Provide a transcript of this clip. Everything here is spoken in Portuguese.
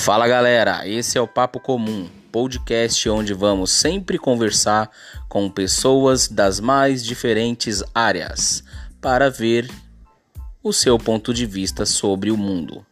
Fala galera, esse é o Papo Comum, podcast onde vamos sempre conversar com pessoas das mais diferentes áreas para ver o seu ponto de vista sobre o mundo.